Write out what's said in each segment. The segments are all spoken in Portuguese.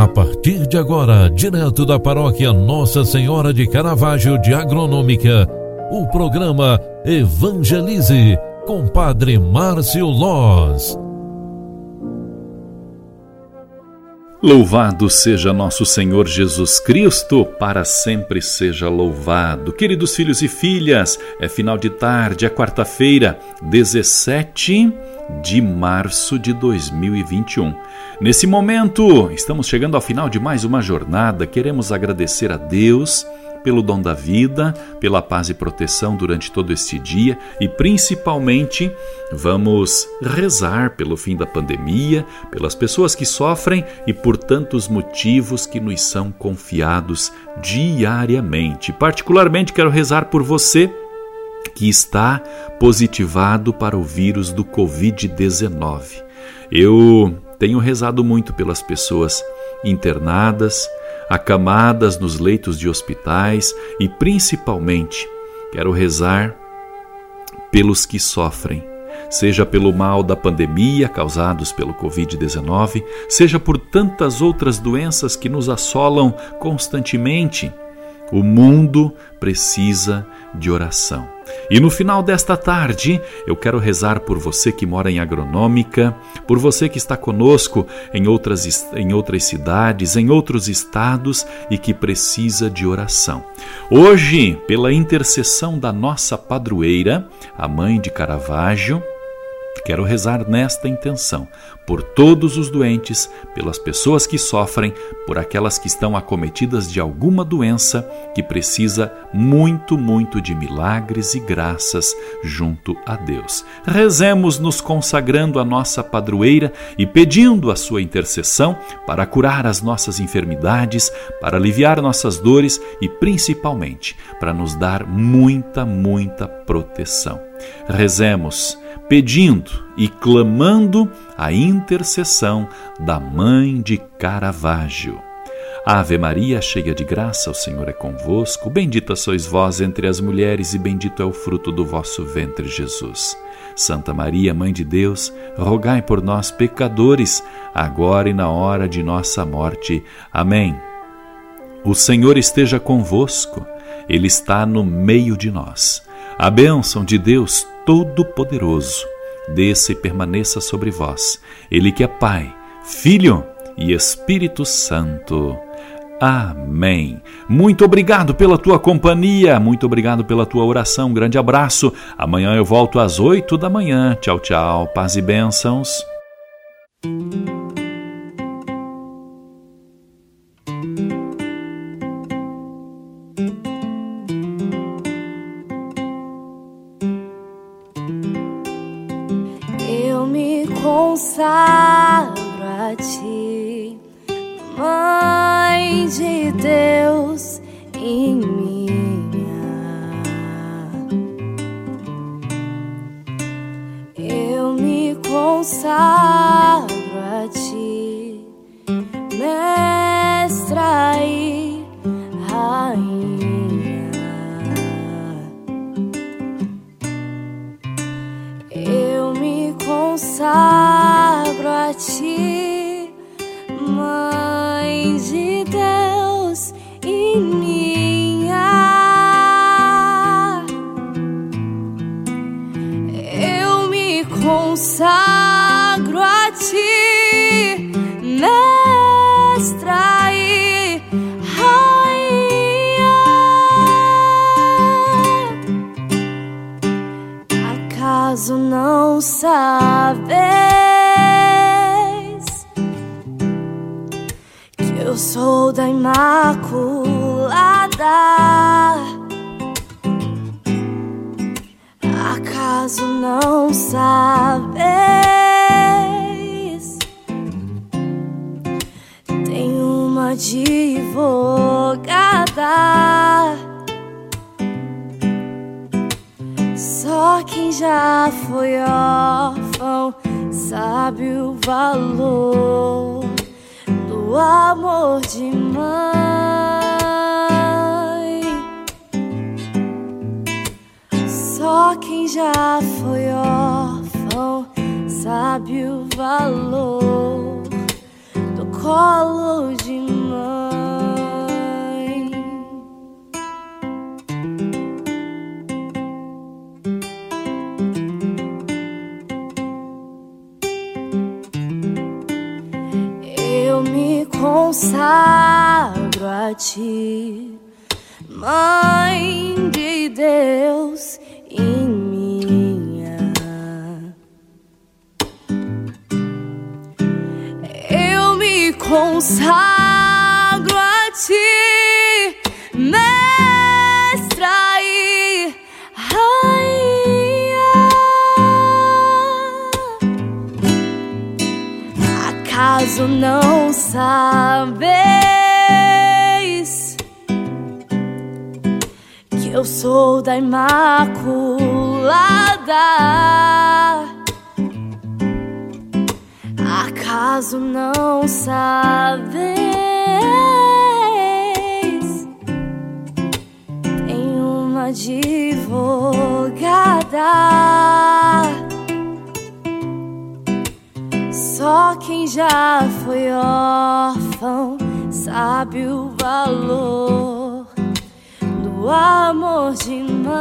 A partir de agora, direto da paróquia Nossa Senhora de Caravaggio de Agronômica, o programa Evangelize com Padre Márcio Loz. Louvado seja nosso Senhor Jesus Cristo, para sempre seja louvado. Queridos filhos e filhas, é final de tarde, é quarta-feira, 17 de março de 2021. Nesse momento, estamos chegando ao final de mais uma jornada. Queremos agradecer a Deus pelo dom da vida, pela paz e proteção durante todo este dia e principalmente vamos rezar pelo fim da pandemia, pelas pessoas que sofrem e por tantos motivos que nos são confiados diariamente. Particularmente quero rezar por você que está positivado para o vírus do Covid-19. Eu tenho rezado muito pelas pessoas internadas, acamadas nos leitos de hospitais e principalmente quero rezar pelos que sofrem, seja pelo mal da pandemia causados pelo Covid-19, seja por tantas outras doenças que nos assolam constantemente. O mundo precisa de oração. E no final desta tarde, eu quero rezar por você que mora em Agronômica, por você que está conosco em outras, em outras cidades, em outros estados e que precisa de oração. Hoje, pela intercessão da nossa padroeira, a mãe de Caravaggio, Quero rezar nesta intenção por todos os doentes, pelas pessoas que sofrem, por aquelas que estão acometidas de alguma doença que precisa muito, muito de milagres e graças junto a Deus. Rezemos nos consagrando a nossa padroeira e pedindo a sua intercessão para curar as nossas enfermidades, para aliviar nossas dores e principalmente para nos dar muita, muita proteção. Rezemos pedindo e clamando a intercessão da Mãe de Caravaggio. Ave Maria, cheia de graça, o Senhor é convosco. Bendita sois vós entre as mulheres, e bendito é o fruto do vosso ventre, Jesus. Santa Maria, Mãe de Deus, rogai por nós, pecadores, agora e na hora de nossa morte. Amém. O Senhor esteja convosco, Ele está no meio de nós. A bênção de Deus Todo-Poderoso desça e permaneça sobre vós. Ele que é Pai, Filho e Espírito Santo. Amém. Muito obrigado pela tua companhia, muito obrigado pela tua oração. Um grande abraço. Amanhã eu volto às oito da manhã. Tchau, tchau. Paz e bênçãos. Consagro a ti, Mãe de Deus em minha. Eu me consagro sou da Imaculada. Acaso não sabes? Tem uma advogada. Só quem já foi órfão sabe o valor o amor de mãe. Só quem já foi órfão sabe o valor do colo de mãe. Eu me consagro a ti, Mãe de Deus consagro Acaso não sabeis que eu sou da Imaculada? Acaso não sabeis? Tem uma advogada. Quem já foi órfão sabe o valor do amor de mãe.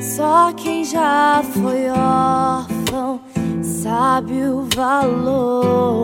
Só quem já foi órfão sabe o valor